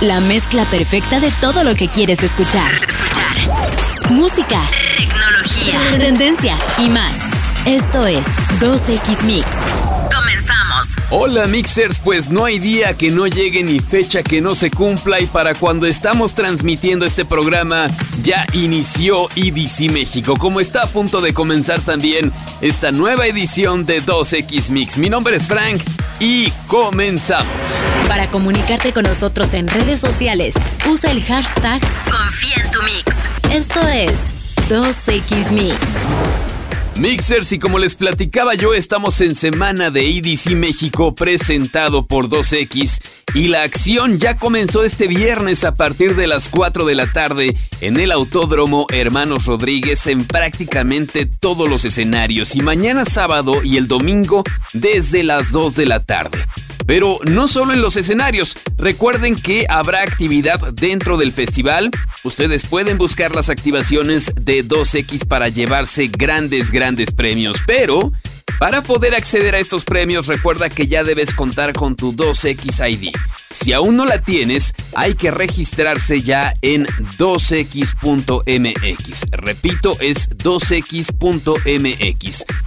La mezcla perfecta de todo lo que quieres escuchar. Escuchar. Música, tecnología, tendencias y más. Esto es 2X Mix. Comenzamos. Hola mixers, pues no hay día que no llegue ni fecha que no se cumpla y para cuando estamos transmitiendo este programa ya inició EDC México, como está a punto de comenzar también esta nueva edición de 2X Mix. Mi nombre es Frank y comenzamos. Para comunicarte con nosotros en redes sociales, usa el hashtag Confía en tu Mix. Esto es 2X Mix. Mixers y como les platicaba yo, estamos en semana de EDC México presentado por 2X y la acción ya comenzó este viernes a partir de las 4 de la tarde en el Autódromo Hermanos Rodríguez en prácticamente todos los escenarios y mañana sábado y el domingo desde las 2 de la tarde. Pero no solo en los escenarios, recuerden que habrá actividad dentro del festival. Ustedes pueden buscar las activaciones de 2X para llevarse grandes, grandes premios, pero para poder acceder a estos premios, recuerda que ya debes contar con tu 2X ID. Si aún no la tienes, hay que registrarse ya en 2x.mx. Repito, es 2x.mx.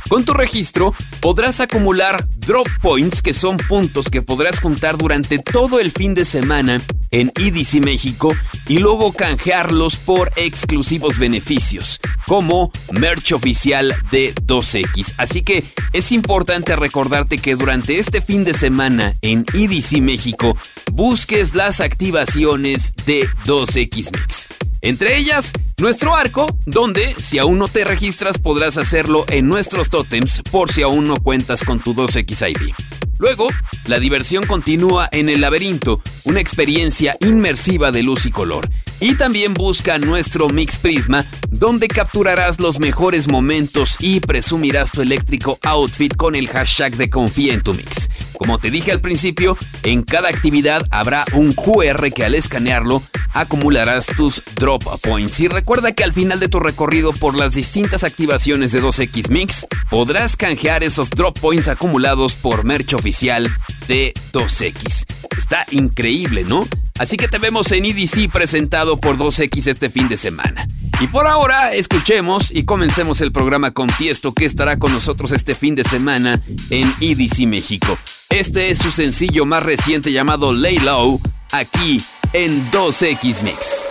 Con tu registro podrás acumular drop points, que son puntos que podrás juntar durante todo el fin de semana en EDC México y luego canjearlos por exclusivos beneficios, como merch oficial de 2X. Así que es importante recordarte que durante este fin de semana en EDC México busques las activaciones de 2X Mix. Entre ellas, nuestro arco, donde si aún no te registras podrás hacerlo en nuestros totems por si aún no cuentas con tu 2X ID. Luego, la diversión continúa en el laberinto, una experiencia inmersiva de luz y color. Y también busca nuestro Mix Prisma, donde capturarás los mejores momentos y presumirás tu eléctrico outfit con el hashtag de confía en tu mix. Como te dije al principio, en cada actividad habrá un QR que al escanearlo acumularás tus drop points. Y recuerda que al final de tu recorrido por las distintas activaciones de 2X Mix, podrás canjear esos drop points acumulados por merch oficial de 2X. Está increíble, ¿no? Así que te vemos en EDC presentado por 2X este fin de semana. Y por ahora, escuchemos y comencemos el programa con Tiesto que estará con nosotros este fin de semana en EDC México. Este es su sencillo más reciente llamado Lay Low, aquí en 2X Mix.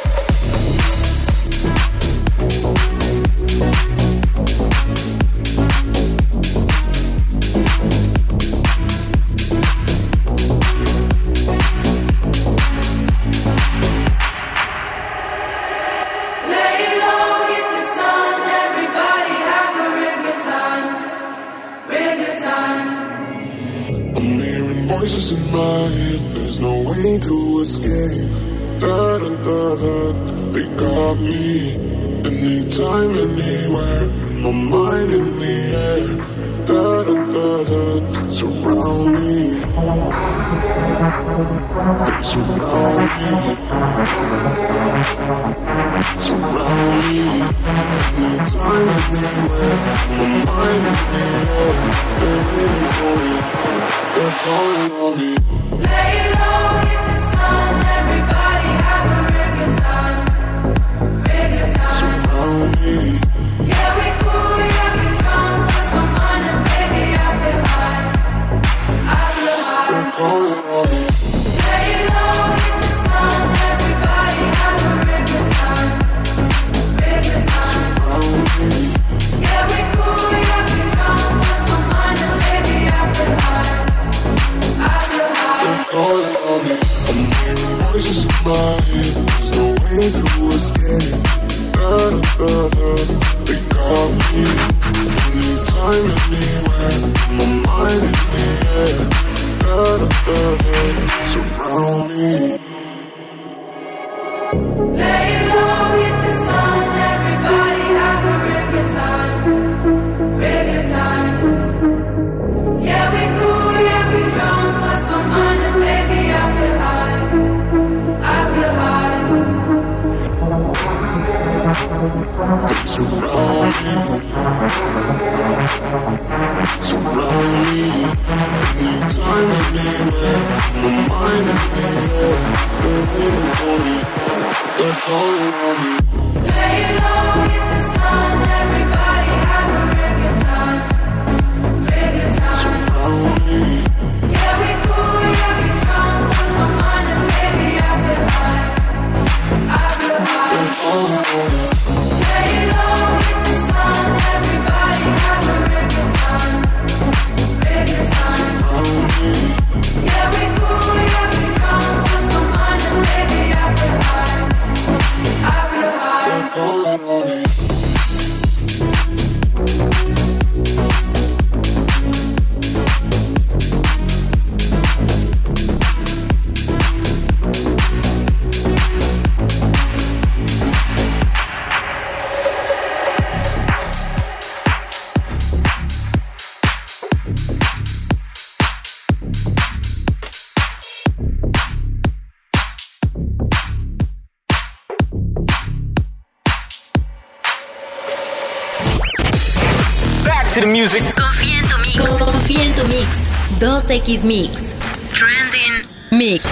2X Mix. Trending Mix.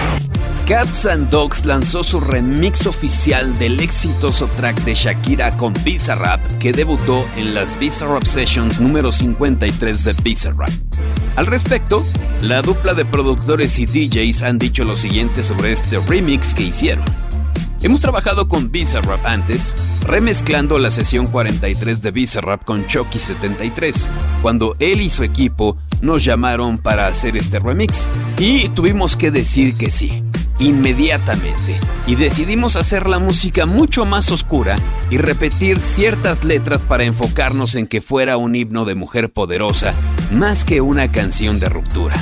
Cats and Dogs lanzó su remix oficial del exitoso track de Shakira con Bizarrap que debutó en las Bizarrap Sessions número 53 de Bizarrap. Al respecto, la dupla de productores y DJs han dicho lo siguiente sobre este remix que hicieron. Hemos trabajado con Bizarrap antes, remezclando la sesión 43 de Bizarrap con Chucky 73, cuando él y su equipo nos llamaron para hacer este remix. Y tuvimos que decir que sí, inmediatamente. Y decidimos hacer la música mucho más oscura y repetir ciertas letras para enfocarnos en que fuera un himno de mujer poderosa, más que una canción de ruptura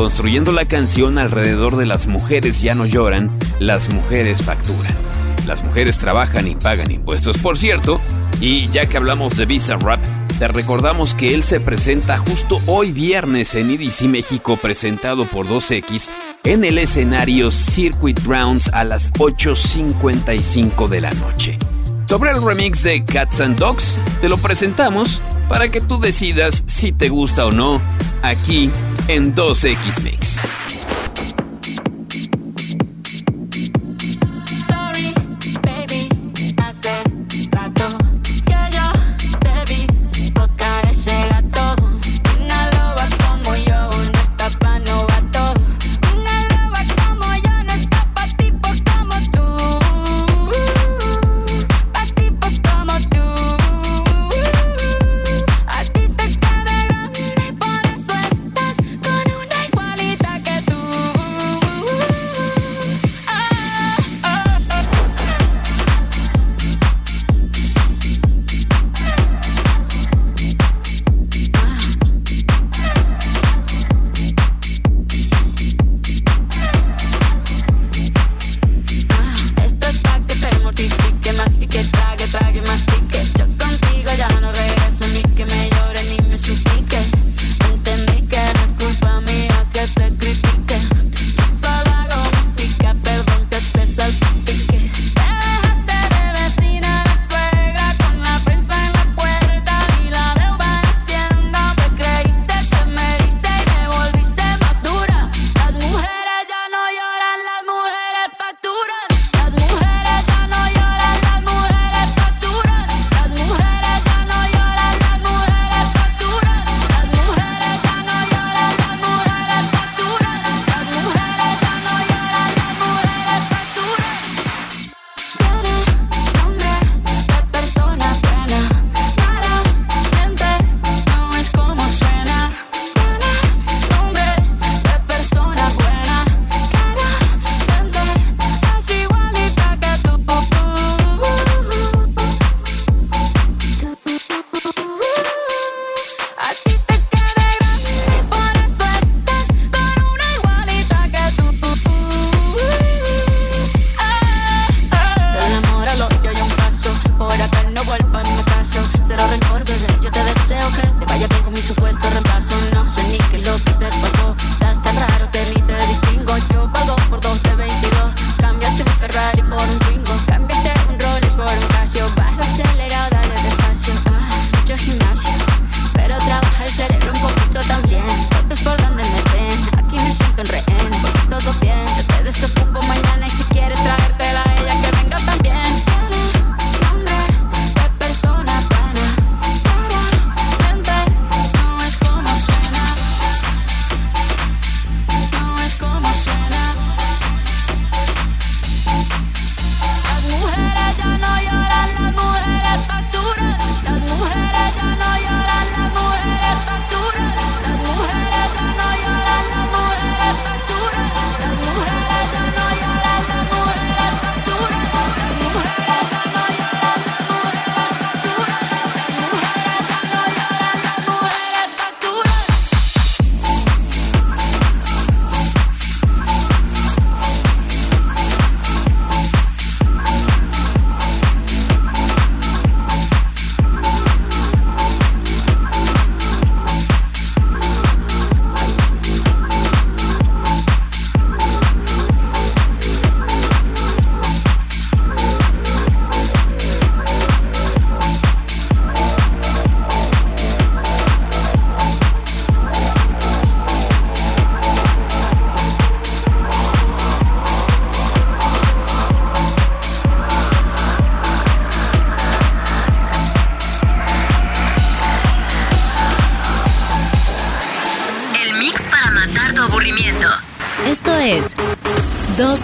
construyendo la canción alrededor de las mujeres ya no lloran, las mujeres facturan. Las mujeres trabajan y pagan impuestos, por cierto, y ya que hablamos de Visa Rap, te recordamos que él se presenta justo hoy viernes en EDC México presentado por 2X en el escenario Circuit Grounds a las 8.55 de la noche. Sobre el remix de Cats and Dogs, te lo presentamos para que tú decidas si te gusta o no aquí en 2X Mix.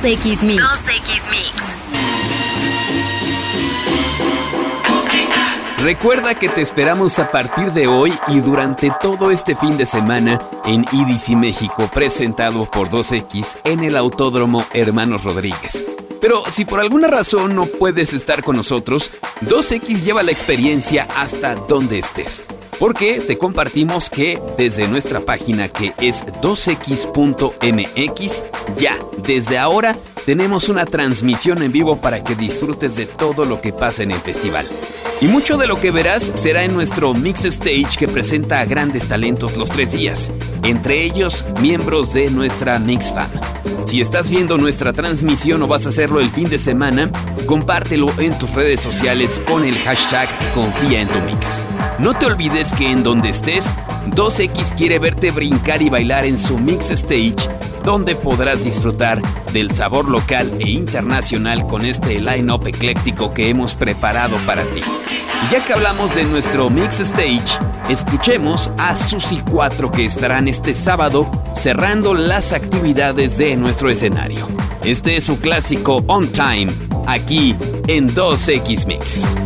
2X Mix. 2X Mix. Recuerda que te esperamos a partir de hoy y durante todo este fin de semana en IDC México, presentado por 2X en el Autódromo Hermanos Rodríguez. Pero si por alguna razón no puedes estar con nosotros, 2X lleva la experiencia hasta donde estés. Porque te compartimos que desde nuestra página que es 2x.mx, ya, desde ahora tenemos una transmisión en vivo para que disfrutes de todo lo que pasa en el festival. Y mucho de lo que verás será en nuestro Mix Stage que presenta a grandes talentos los tres días, entre ellos miembros de nuestra Mix Fam. Si estás viendo nuestra transmisión o vas a hacerlo el fin de semana, compártelo en tus redes sociales con el hashtag Confía en tu Mix. No te olvides que en donde estés, 2X quiere verte brincar y bailar en su Mix Stage donde podrás disfrutar del sabor local e internacional con este line-up ecléctico que hemos preparado para ti. Ya que hablamos de nuestro Mix Stage, escuchemos a Susi 4 que estarán este sábado cerrando las actividades de nuestro escenario. Este es su clásico On Time, aquí en 2X Mix.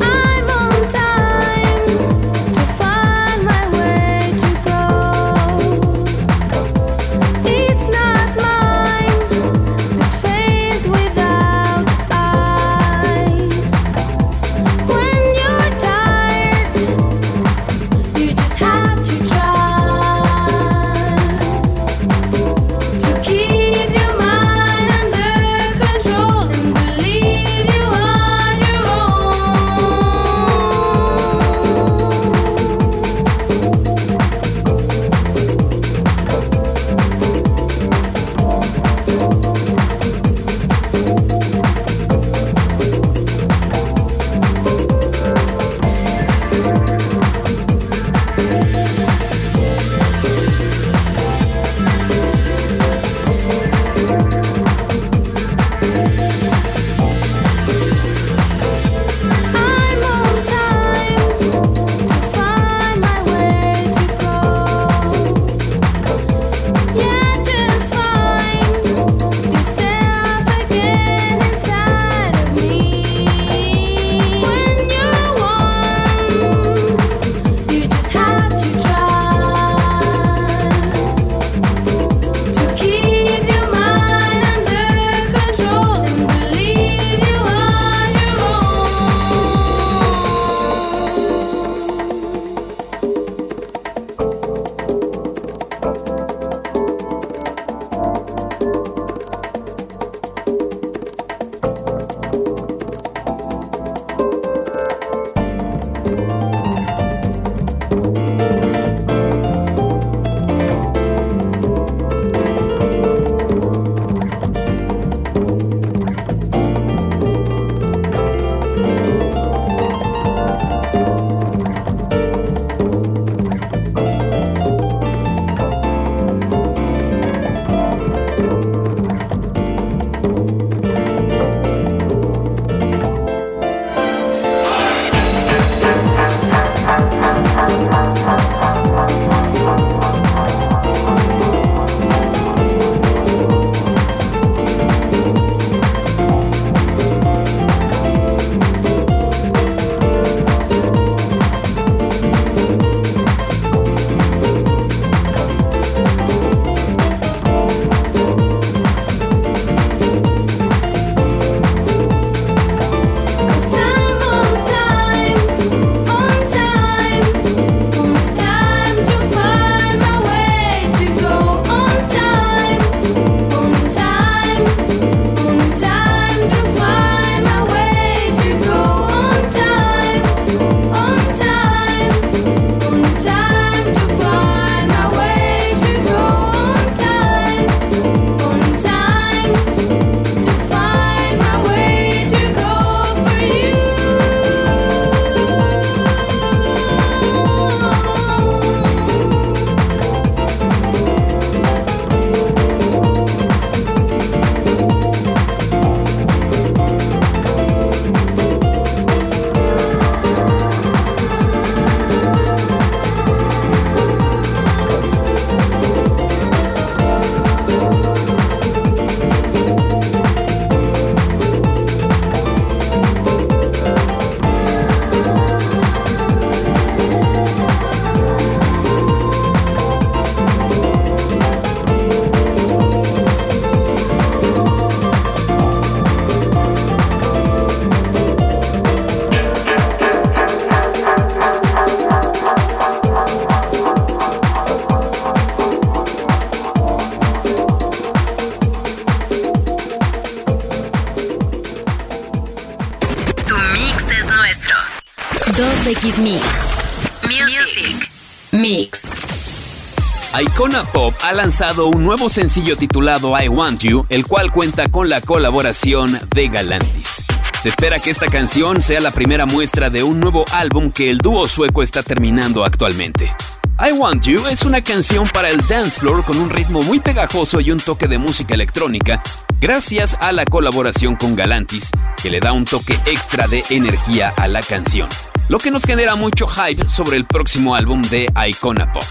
Icona Pop ha lanzado un nuevo sencillo titulado I Want You, el cual cuenta con la colaboración de Galantis. Se espera que esta canción sea la primera muestra de un nuevo álbum que el dúo sueco está terminando actualmente. I Want You es una canción para el dance floor con un ritmo muy pegajoso y un toque de música electrónica, gracias a la colaboración con Galantis, que le da un toque extra de energía a la canción, lo que nos genera mucho hype sobre el próximo álbum de Icona Pop.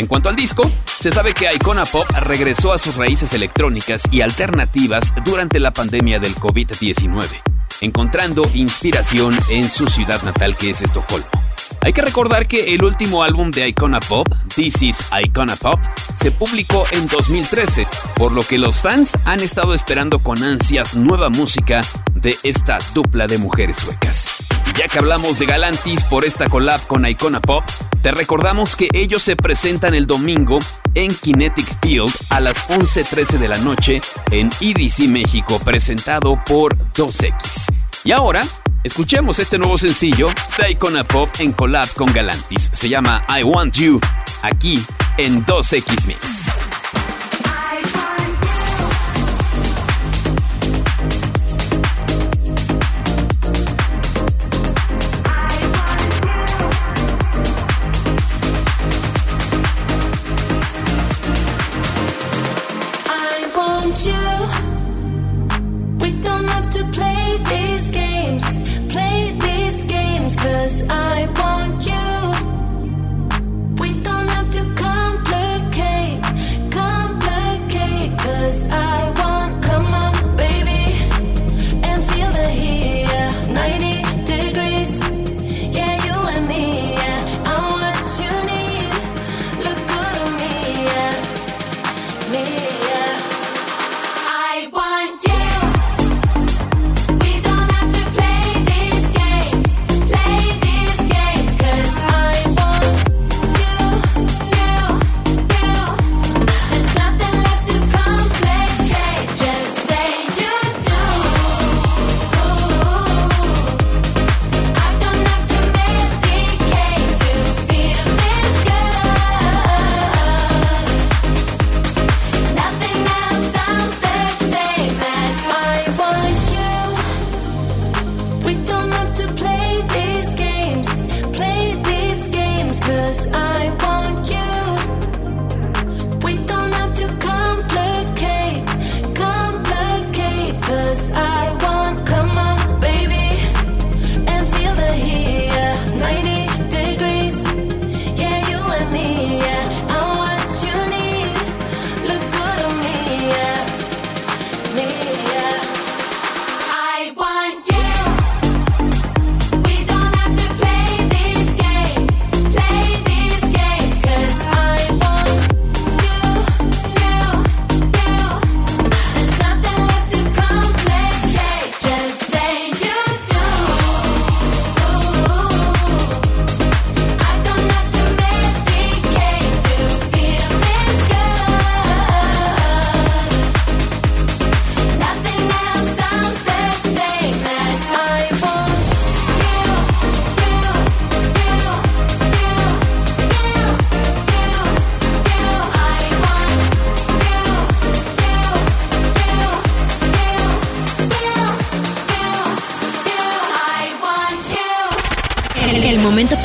En cuanto al disco, se sabe que Icona Pop regresó a sus raíces electrónicas y alternativas durante la pandemia del COVID-19, encontrando inspiración en su ciudad natal que es Estocolmo. Hay que recordar que el último álbum de Icona Pop, This is Icona Pop, se publicó en 2013, por lo que los fans han estado esperando con ansias nueva música de esta dupla de mujeres suecas. Ya que hablamos de Galantis por esta collab con Icona Pop, te recordamos que ellos se presentan el domingo en Kinetic Field a las 11.13 de la noche en EDC México, presentado por 2X. Y ahora, escuchemos este nuevo sencillo de Icona Pop en collab con Galantis. Se llama I Want You, aquí en 2X Mix.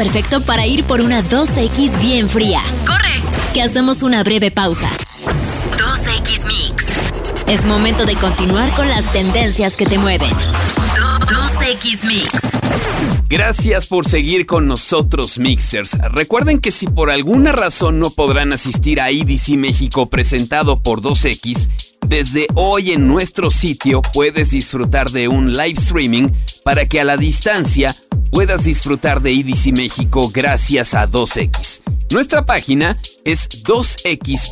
Perfecto para ir por una 2X bien fría. ¡Corre! Que hacemos una breve pausa. 2X Mix. Es momento de continuar con las tendencias que te mueven. 2X Mix. Gracias por seguir con nosotros, Mixers. Recuerden que si por alguna razón no podrán asistir a EDC México presentado por 2X, desde hoy en nuestro sitio puedes disfrutar de un live streaming para que a la distancia puedas disfrutar de EDC México gracias a 2X. Nuestra página es 2x.mx,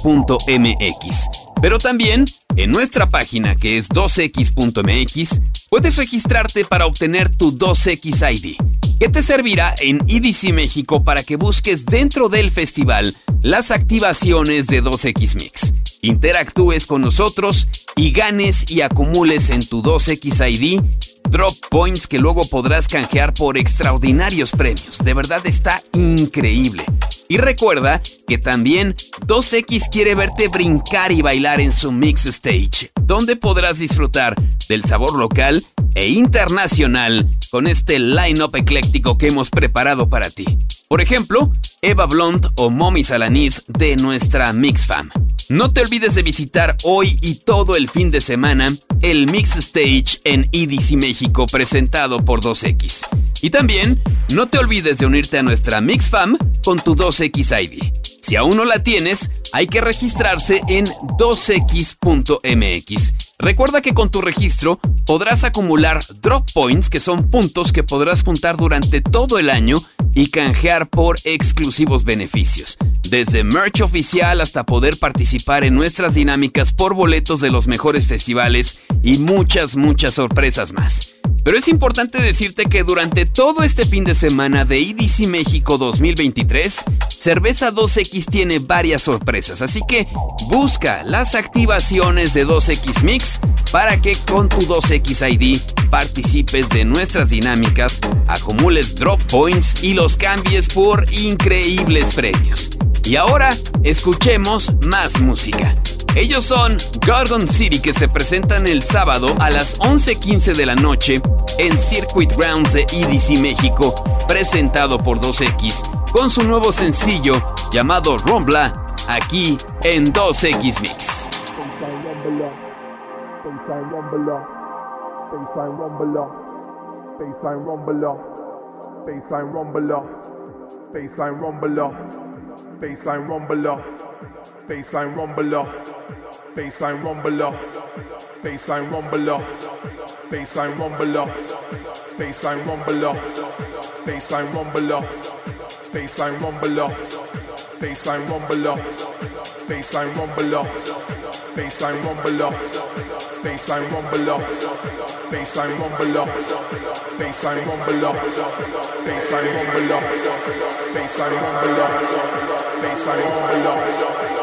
pero también en nuestra página que es 2x.mx puedes registrarte para obtener tu 2X ID, que te servirá en EDC México para que busques dentro del festival las activaciones de 2X Mix. Interactúes con nosotros y ganes y acumules en tu 2X ID drop points que luego podrás canjear por extraordinarios premios. De verdad está increíble. Y recuerda que también 2X quiere verte brincar y bailar en su Mix Stage, donde podrás disfrutar del sabor local e internacional con este line-up ecléctico que hemos preparado para ti. Por ejemplo, Eva Blunt o Mommy Salanis de nuestra Mix Fam. No te olvides de visitar hoy y todo el fin de semana el Mix Stage en EDC México presentado por 2X. Y también no te olvides de unirte a nuestra Mix Fam con tu 2X ID. Si aún no la tienes, hay que registrarse en 2x.mx. Recuerda que con tu registro podrás acumular drop points, que son puntos que podrás juntar durante todo el año y canjear por exclusivos beneficios. Desde merch oficial hasta poder participar en nuestras dinámicas por boletos de los mejores festivales y muchas, muchas sorpresas más. Pero es importante decirte que durante todo este fin de semana de EDC México 2023, Cerveza 2X tiene varias sorpresas, así que busca las activaciones de 2X Mix para que con tu 2X ID participes de nuestras dinámicas, acumules drop points y los cambies por increíbles premios. Y ahora, escuchemos más música. Ellos son Gorgon City que se presentan el sábado a las 11.15 de la noche en Circuit Grounds de EDC México, presentado por 2X, con su nuevo sencillo llamado Rombla, aquí en 2X Mix. Baseline rumbler, baseline rumbler, baseline rumbler, baseline rumbler, baseline rumbler, baseline rumbler, baseline rumbler, baseline rumbler, baseline rumbler, baseline rumbler, baseline rumbler, baseline rumbler, baseline rumbler, baseline rumbler. Baseline rumble up, baseline rumble up,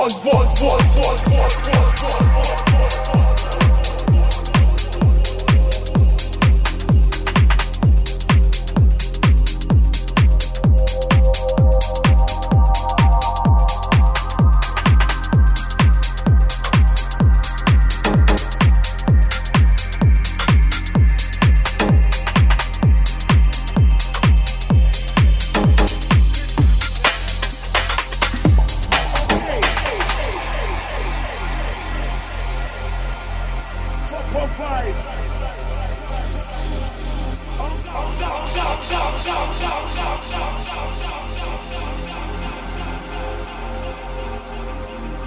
one, one, one, one,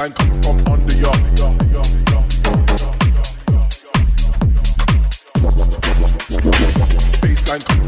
Baseline come from under your. Baseline come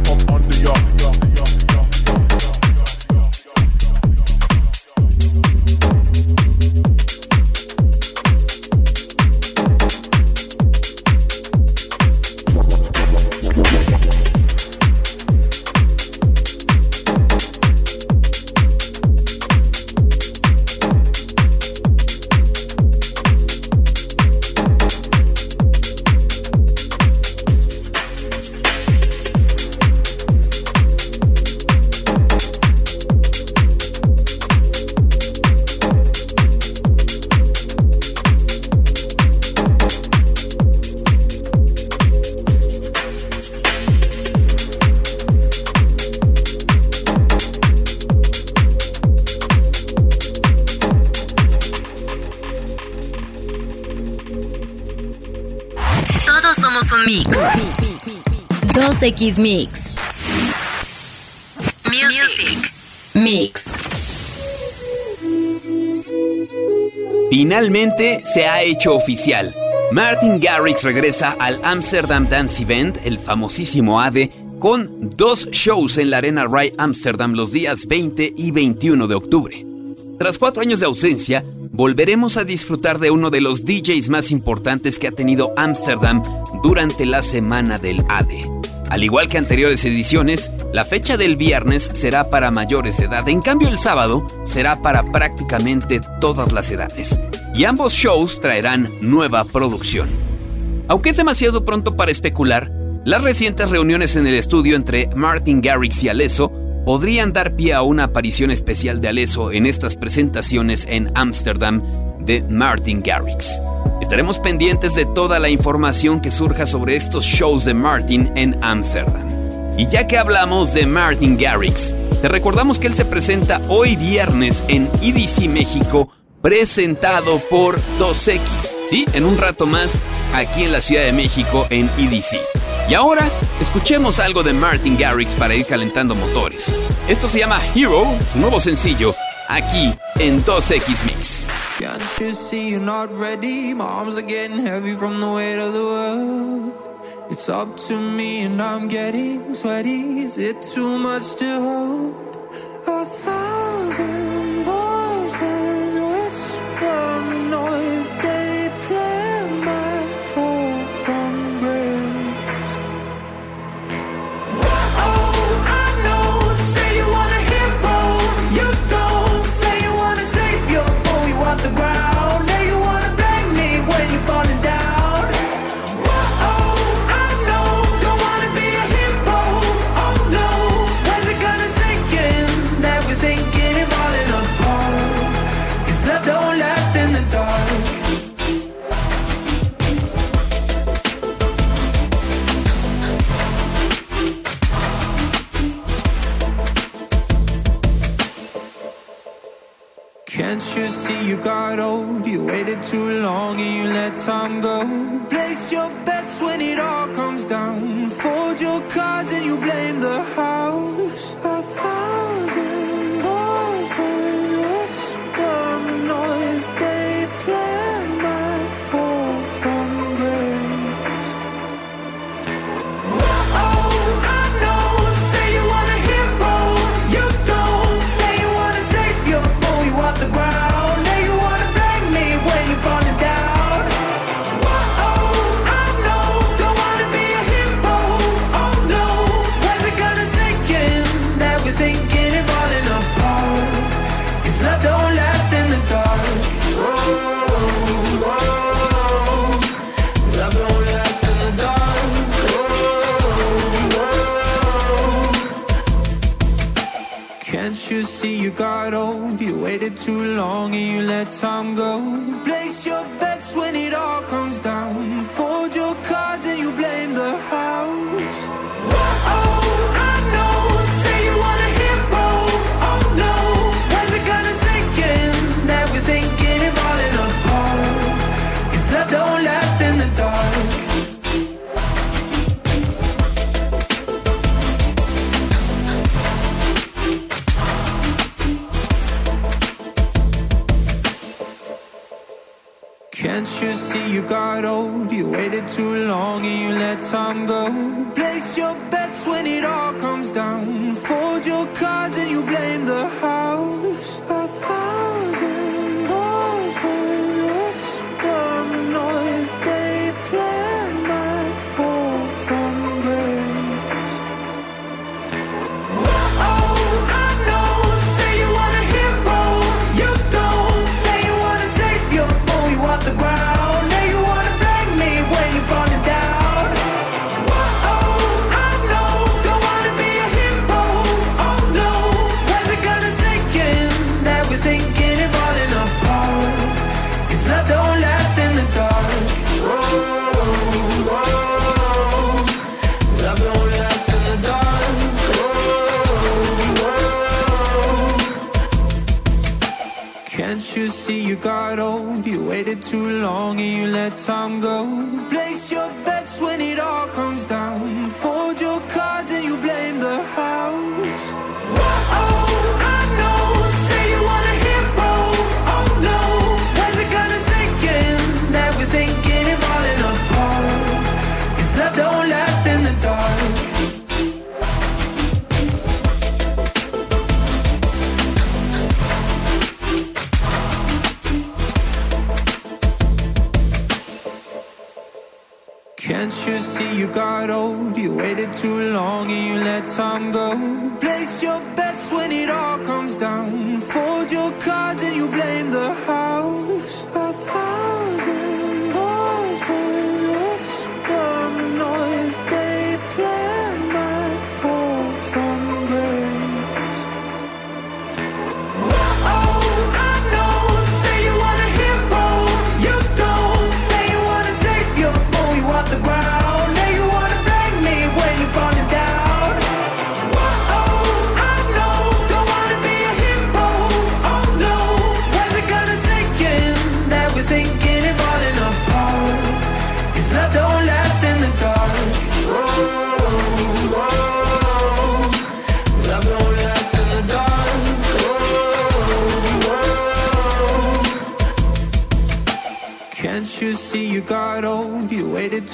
2X Mix. Music. Mix. Finalmente se ha hecho oficial. Martin Garrix regresa al Amsterdam Dance Event, el famosísimo ADE, con dos shows en la Arena Rai Amsterdam los días 20 y 21 de octubre. Tras cuatro años de ausencia, volveremos a disfrutar de uno de los DJs más importantes que ha tenido Amsterdam durante la semana del ADE. Al igual que anteriores ediciones, la fecha del viernes será para mayores de edad, en cambio el sábado será para prácticamente todas las edades. Y ambos shows traerán nueva producción. Aunque es demasiado pronto para especular, las recientes reuniones en el estudio entre Martin Garrix y Alesso podrían dar pie a una aparición especial de Alesso en estas presentaciones en Ámsterdam de Martin Garrix. Estaremos pendientes de toda la información que surja sobre estos shows de Martin en Ámsterdam. Y ya que hablamos de Martin Garrix, te recordamos que él se presenta hoy viernes en EDC México, presentado por 2X, ¿sí? En un rato más, aquí en la Ciudad de México en EDC. Y ahora, escuchemos algo de Martin Garrix para ir calentando motores. Esto se llama Hero, su nuevo sencillo, aquí en 2X Mix. Can't you see you're not ready? My arms are getting heavy from the weight of the world. It's up to me and I'm getting sweaty. Is it too much to hold? A thousand waited too long and you let time go. Place your bets when it all comes down. Time go. Waited too long and you let time go. Place your bets when it all comes down. Fold your cards and you blame the house. Time go. Place your bets when it all comes down. Fold your cards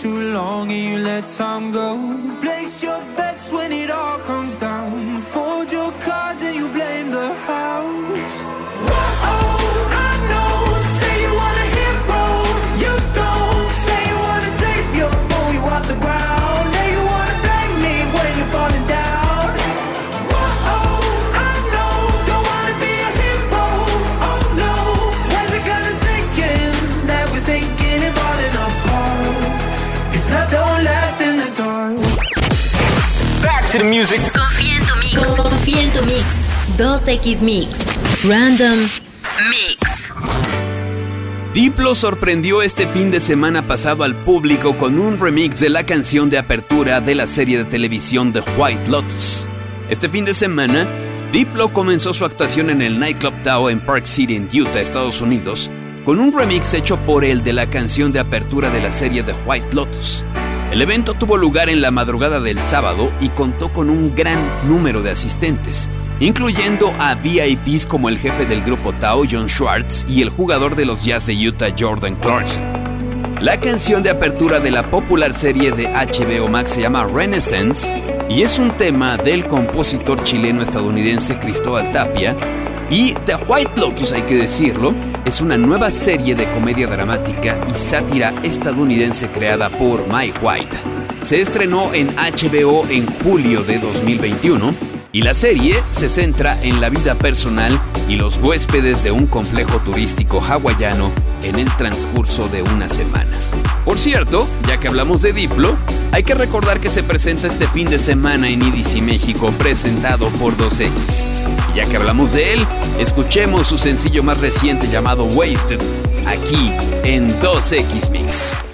too long and you let time go. Music. Confía en tu mix. Confía en tu mix. 2X Mix. Random Mix. Diplo sorprendió este fin de semana pasado al público con un remix de la canción de apertura de la serie de televisión The White Lotus. Este fin de semana, Diplo comenzó su actuación en el nightclub Tao en Park City, en Utah, Estados Unidos, con un remix hecho por él de la canción de apertura de la serie The White Lotus. El evento tuvo lugar en la madrugada del sábado y contó con un gran número de asistentes, incluyendo a VIPs como el jefe del grupo Tao, John Schwartz, y el jugador de los Jazz de Utah, Jordan Clarkson. La canción de apertura de la popular serie de HBO Max se llama Renaissance y es un tema del compositor chileno-estadounidense Cristóbal Tapia. Y The White Lotus, hay que decirlo, es una nueva serie de comedia dramática y sátira estadounidense creada por Mike White. Se estrenó en HBO en julio de 2021 y la serie se centra en la vida personal y los huéspedes de un complejo turístico hawaiano en el transcurso de una semana. Por cierto, ya que hablamos de Diplo, hay que recordar que se presenta este fin de semana en IDC México presentado por 2X. Y ya que hablamos de él, escuchemos su sencillo más reciente llamado Wasted, aquí en 2X Mix.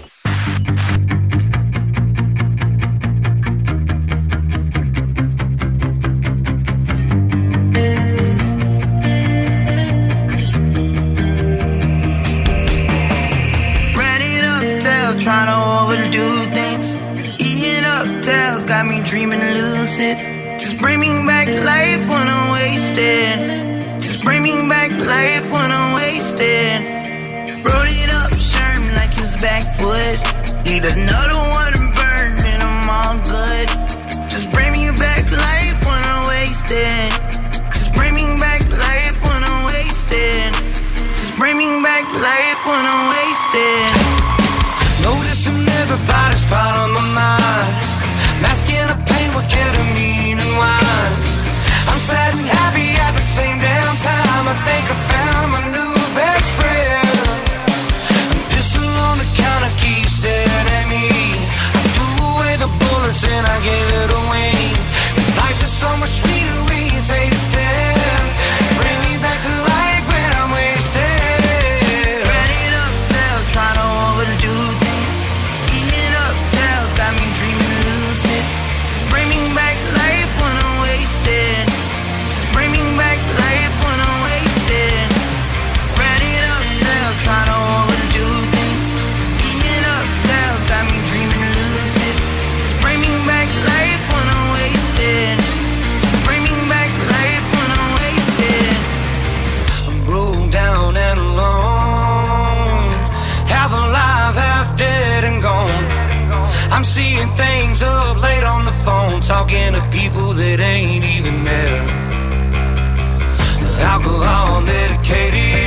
Trying to overdo things. Eating up tails, got me dreaming lucid. Just bring me back life when I'm wasted. Just bring me back life when I'm wasted. Roll it up, sherm like it's backwood. Need another one to burn, and I'm all good. Just bring me back life when I'm wasted. Just bring me back life when I'm wasted. Just bring me back life when I'm wasted. Everybody's part on my mind. Masking the pain with ketamine and wine. I'm sad and happy at the same damn time. I think I found my new best friend. A pistol on the counter keeps staring at me. I threw away the bullets and I gave it away. This life is so much sweeter when you taste it. Ain't even there. Alcohol medicated,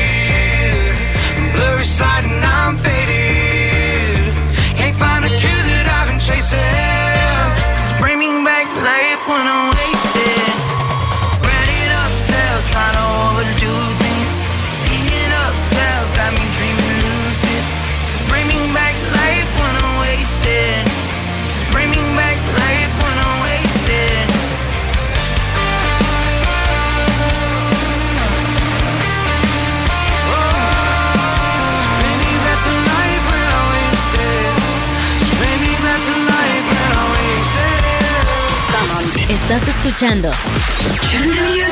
escuchando 2X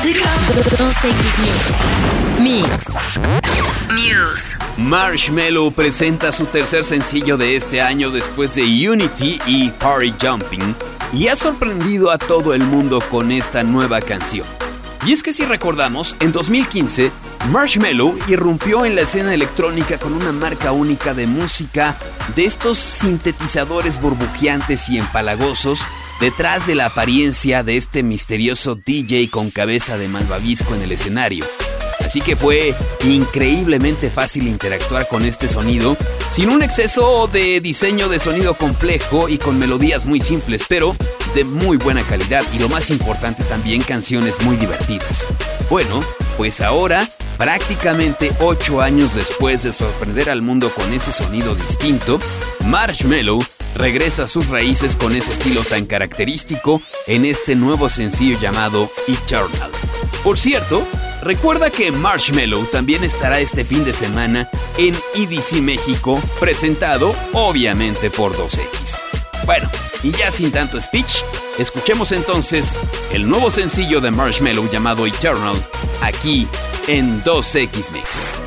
Mix. Mix. News. Marshmello presenta su tercer sencillo de este año después de Unity y Party Jumping y ha sorprendido a todo el mundo con esta nueva canción. Y es que si recordamos, en 2015, Marshmello irrumpió en la escena electrónica con una marca única de música de estos sintetizadores burbujeantes y empalagosos detrás de la apariencia de este misterioso DJ con cabeza de malvavisco en el escenario. Así que fue increíblemente fácil interactuar con este sonido, sin un exceso de diseño de sonido complejo y con melodías muy simples, pero de muy buena calidad y lo más importante también canciones muy divertidas. Bueno, pues ahora, prácticamente 8 años después de sorprender al mundo con ese sonido distinto, Marshmello regresa a sus raíces con ese estilo tan característico en este nuevo sencillo llamado Eternal. Por cierto, recuerda que Marshmello también estará este fin de semana en EDC México, presentado obviamente por 2X. Bueno, y ya sin tanto speech, escuchemos entonces el nuevo sencillo de Marshmello llamado Eternal, aquí en 2X Mix.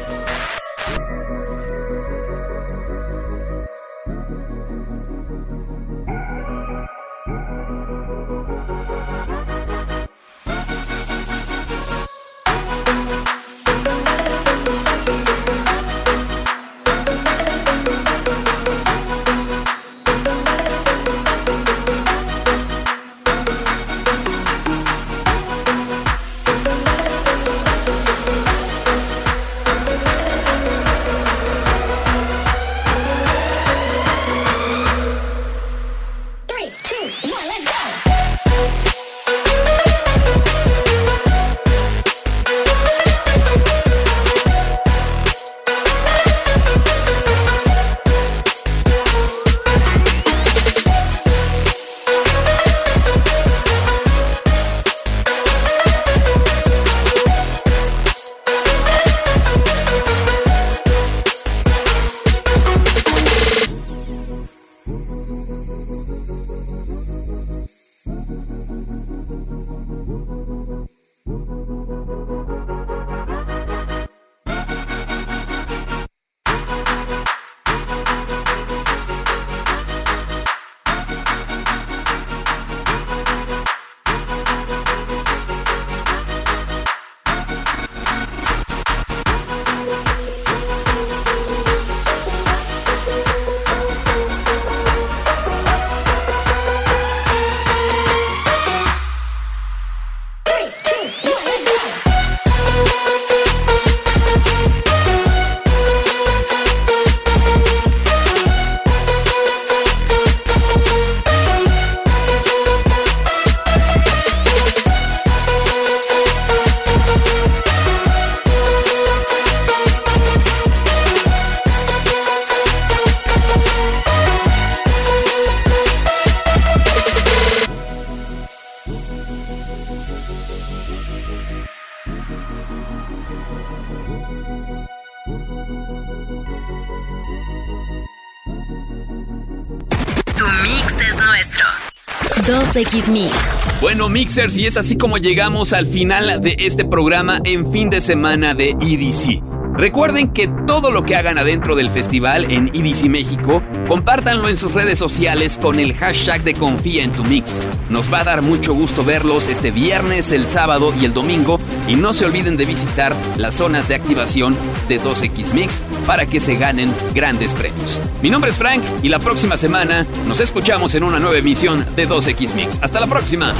2X Mix. Bueno, Mixers, y es así como llegamos al final de este programa en fin de semana de EDC. Recuerden que todo lo que hagan adentro del festival en EDC México, compártanlo en sus redes sociales con el hashtag de Confía en tu Mix. Nos va a dar mucho gusto verlos este viernes, el sábado y el domingo. Y no se olviden de visitar las zonas de activación de 2X Mix para que se ganen grandes premios. Mi nombre es Frank y la próxima semana nos escuchamos en una nueva emisión de 2X Mix. Hasta la próxima.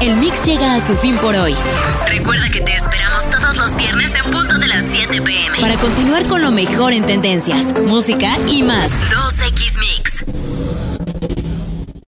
El mix llega a su fin por hoy. Recuerda que te esperamos todos los viernes en punto de las 7 pm para continuar con lo mejor en tendencias, música y más.